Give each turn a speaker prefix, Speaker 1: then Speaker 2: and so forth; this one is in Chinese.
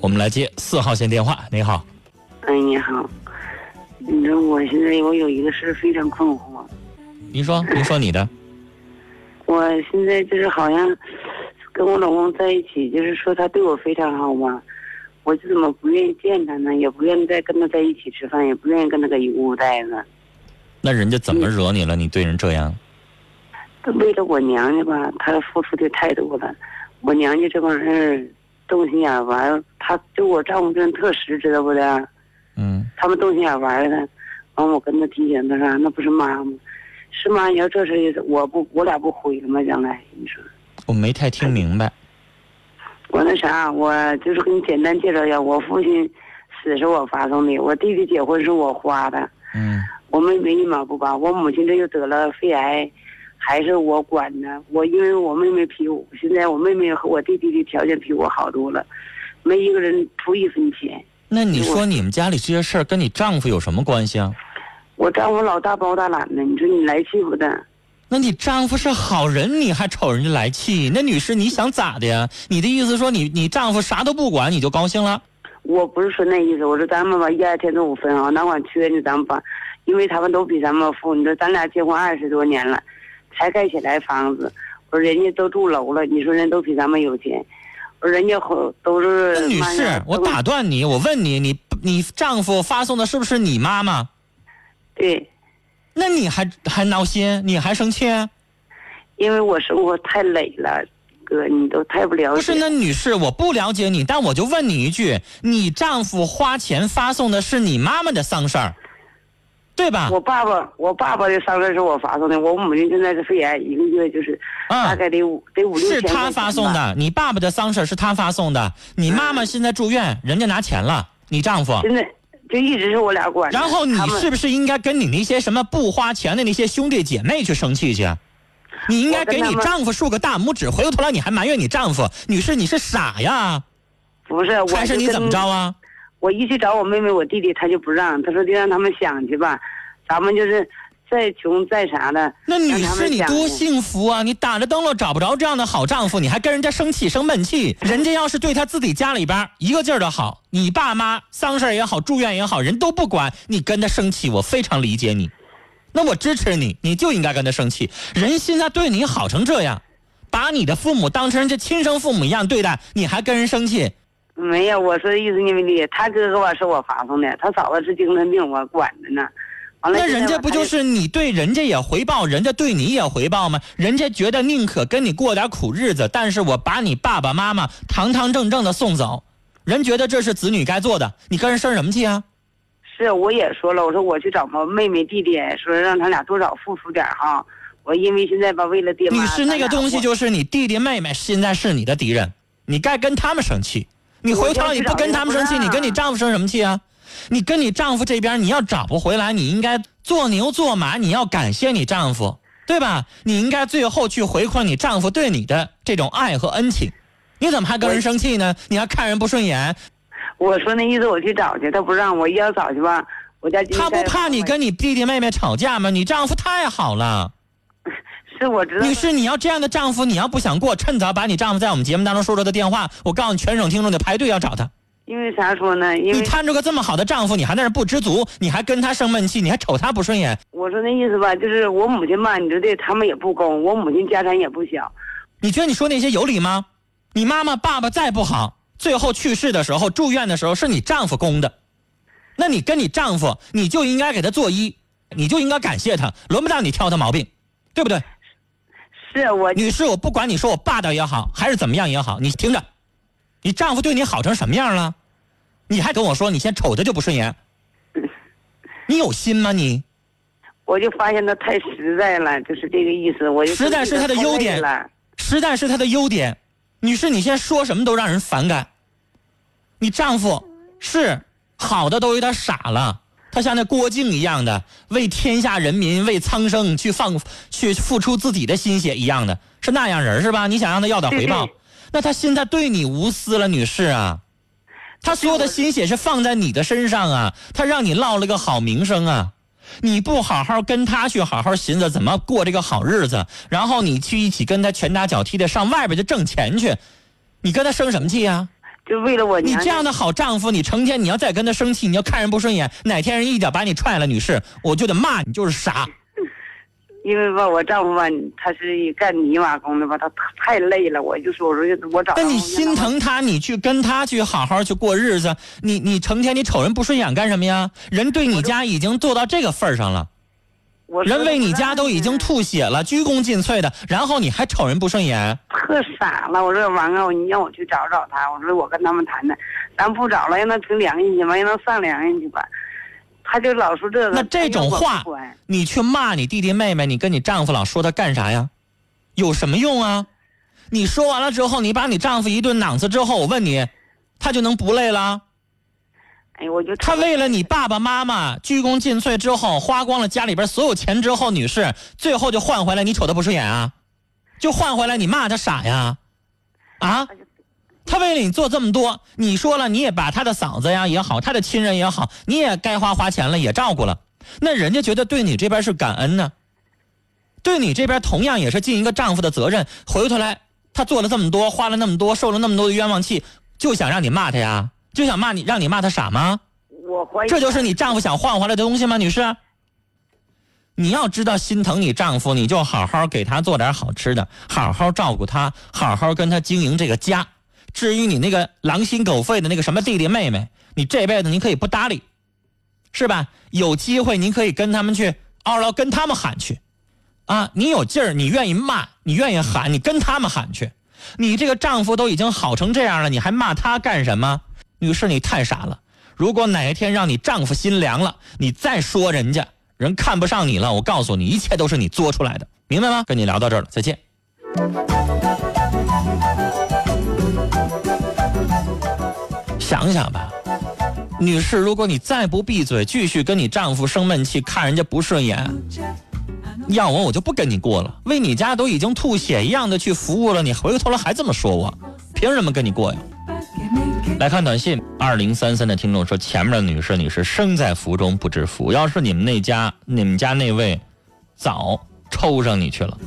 Speaker 1: 我们来接四号线电话。你好，
Speaker 2: 哎，你好，你说我现在我有一个事非常困惑，
Speaker 1: 您说，您说你的，
Speaker 2: 我现在就是好像跟我老公在一起，就是说他对我非常好嘛，我就怎么不愿意见他呢？也不愿意再跟他在一起吃饭，也不愿意跟他搁一屋待着。
Speaker 1: 那人家怎么惹你了？你对人这样？
Speaker 2: 他为了我娘家吧，他付出的太多了。我娘家这帮人动心眼玩，他就我丈夫这人特实，知道不的？
Speaker 1: 嗯，
Speaker 2: 他们动心眼玩的，完我跟他提醒他说，那不是妈吗？是妈，你要这事我不我俩不毁了吗？将来你说，
Speaker 1: 我没太听明白。
Speaker 2: 我那啥，我就是给你简单介绍一下，我父亲死是我发送的，我弟弟结婚是我花的，
Speaker 1: 嗯
Speaker 2: 我妹妹一毛不拔，我母亲这又得了肺癌，还是我管呢。我因为我妹妹比我，现在我妹妹和我弟弟的条件比我好多了，没一个人出一分钱。
Speaker 1: 那你说你们家里这些事儿跟你丈夫有什么关系啊？
Speaker 2: 我丈夫老大包大揽的，你说你来气不的？
Speaker 1: 那你丈夫是好人，你还瞅人家来气？那女士你想咋的呀？你的意思说你你丈夫啥都不管你就高兴了？
Speaker 2: 我不是说那意思，我说咱们吧，一二天都五分啊，哪管缺呢，咱们把，因为他们都比咱们富。你说咱俩结婚二十多年了，才盖起来房子，我说人家都住楼了，你说人都比咱们有钱，我说人家好都是。
Speaker 1: 那女士，我打断你，我问你，你你丈夫发送的是不是你妈妈？
Speaker 2: 对，
Speaker 1: 那你还还闹心，你还生气？
Speaker 2: 因为我生活太累了，哥，你都太不了解。
Speaker 1: 不是，那女士，我不了解你，但我就问你一句：你丈夫花钱发送的是你妈妈的丧事儿，对吧？
Speaker 2: 我爸爸，我爸爸的丧事是我发送的，我母亲现在是肺炎，一个月就是大概得五、得五六
Speaker 1: 是
Speaker 2: 千块钱吧。
Speaker 1: 他发送的，你爸爸的丧事儿是他发送的，你妈妈现在住院，人家拿钱了，你丈夫。
Speaker 2: 现在就一直是我俩管着。
Speaker 1: 然后你是不是应该跟你那些什么不花钱的那些兄弟姐妹去生气去？你应该给你丈夫竖个大拇指，回过头来你还埋怨你丈夫，女士你是傻呀，
Speaker 2: 不是？我
Speaker 1: 还是你怎么着啊？
Speaker 2: 我一去找我妹妹、我弟弟，他就不让，他说就让他们想去吧，咱们就是再穷再啥的。
Speaker 1: 那女士你多幸福啊！你打着灯笼找不着这样的好丈夫，你还跟人家生气生闷气。人家要是对他自己家里边一个劲儿的好，你爸妈丧事儿也好，住院也好，人都不管，你跟他生气，我非常理解你。那我支持你，你就应该跟他生气。人现在对你好成这样，把你的父母当成人家亲生父母一样对待，你还跟人生气？
Speaker 2: 没有，我说的意思你没理解。他哥哥吧是我发送的，他嫂子是精神病，我管着呢。完了，
Speaker 1: 那人家不就是你对人家也回报，人家对你也回报吗？人家觉得宁可跟你过点苦日子，但是我把你爸爸妈妈堂堂正正的送走，人觉得这是子女该做的，你跟人生什么气啊？
Speaker 2: 是，我也说了，我说我去找我妹妹弟弟，说让他俩多少付出点哈。我因为现在吧，为了爹妈，
Speaker 1: 女士，那个东西就是你弟弟妹妹现在是你的敌人，你该跟他们生气。你回头你不跟他们生气，你跟你丈夫生什么气啊？你跟你丈夫这边你要找不回来，你应该做牛做马，你要感谢你丈夫，对吧？你应该最后去回馈你丈夫对你的这种爱和恩情。你怎么还跟人生气呢？你还看人不顺眼？
Speaker 2: 我说那意思，我去找去，他不让我，一要找去吧，我家
Speaker 1: 他不怕你跟你弟弟妹妹吵架吗？你丈夫太好了。
Speaker 2: 是我知道。
Speaker 1: 女士，你要这样的丈夫，你要不想过，趁早把你丈夫在我们节目当中说出的电话，我告诉你，全省听众得排队要找他。
Speaker 2: 因为啥说呢？因为
Speaker 1: 你摊着个这么好的丈夫，你还在那不知足，你还跟他生闷气，你还瞅他不顺眼。
Speaker 2: 我说那意思吧，就是我母亲吧，你说的，他们也不公，我母亲家产也不小。
Speaker 1: 你觉得你说那些有理吗？你妈妈、爸爸再不好，最后去世的时候、住院的时候是你丈夫供的，那你跟你丈夫，你就应该给他作揖，你就应该感谢他，轮不到你挑他毛病，对不对？
Speaker 2: 是我
Speaker 1: 女士，我不管你说我霸道也好，还是怎么样也好，你听着，你丈夫对你好成什么样了？你还跟我说你先瞅着就不顺眼，你有心吗你？
Speaker 2: 我就发现他太实在了，就是这个意思。我就
Speaker 1: 实在是他的优点
Speaker 2: 了
Speaker 1: 实在是他的优点。女士，你现在说什么都让人反感。你丈夫是好的都有点傻了，他像那郭靖一样的，为天下人民、为苍生去放、去付出自己的心血一样的，是那样人是吧？你想让他要点回报那他现在对你无私了，女士啊。他所有的心血是放在你的身上啊，他让你落了个好名声啊。你不好好跟他去好好寻思怎么过这个好日子，然后你去一起跟他拳打脚踢的上外边去挣钱去，你跟他生什么气啊？
Speaker 2: 就为了我娘。
Speaker 1: 你这样的好丈夫，你成天你要再跟他生气，你要看人不顺眼，哪天人一脚把你踹了，女士，我就得骂你就是傻。
Speaker 2: 因为吧，我丈夫吧，他是干泥瓦工的吧，他太累了，我就说，我说我找。
Speaker 1: 那你心疼他，你去跟他去好好去过日子。你你成天你瞅人不顺眼干什么呀？人对你家已经做到这个份儿上了，人为你家都已经吐血了，鞠躬尽瘁的，然后你还瞅人不顺眼？
Speaker 2: 特傻了，我说王啊，你让我去找找他，我说我跟他们谈谈，咱不找了，让他凭良心去吧，让他上良心去吧。他就老说这个，
Speaker 1: 那这种话，你去骂你弟弟妹妹，你跟你丈夫老说他干啥呀？有什么用啊？你说完了之后，你把你丈夫一顿攮子之后，我问你，他就能不累了？
Speaker 2: 哎，我就
Speaker 1: 他为了你爸爸妈妈鞠躬尽瘁之后，花光了家里边所有钱之后，女士最后就换回来你瞅他不顺眼啊？就换回来你骂他傻呀？啊？他为了你做这么多，你说了你也把他的嗓子呀也好，他的亲人也好，你也该花花钱了，也照顾了，那人家觉得对你这边是感恩呢，对你这边同样也是尽一个丈夫的责任。回过头来，他做了这么多，花了那么多，受了那么多的冤枉气，就想让你骂他呀？就想骂你，让你骂他傻吗？
Speaker 2: 我怀疑
Speaker 1: 这就是你丈夫想换回来的东西吗，女士？你要知道心疼你丈夫，你就好好给他做点好吃的，好好照顾他，好好跟他经营这个家。至于你那个狼心狗肺的那个什么弟弟妹妹，你这辈子你可以不搭理，是吧？有机会你可以跟他们去嗷嗷跟他们喊去，啊，你有劲儿，你愿意骂，你愿意喊，你跟他们喊去。你这个丈夫都已经好成这样了，你还骂他干什么？女士，你太傻了。如果哪一天让你丈夫心凉了，你再说人家人看不上你了，我告诉你，一切都是你作出来的，明白吗？跟你聊到这儿了，再见。想想吧，女士，如果你再不闭嘴，继续跟你丈夫生闷气，看人家不顺眼，要我我就不跟你过了。为你家都已经吐血一样的去服务了，你回过头来还这么说我，凭什么跟你过呀？来看短信，二零三三的听众说：“前面的女士，你是生在福中不知福，要是你们那家，你们家那位，早抽上你去了。”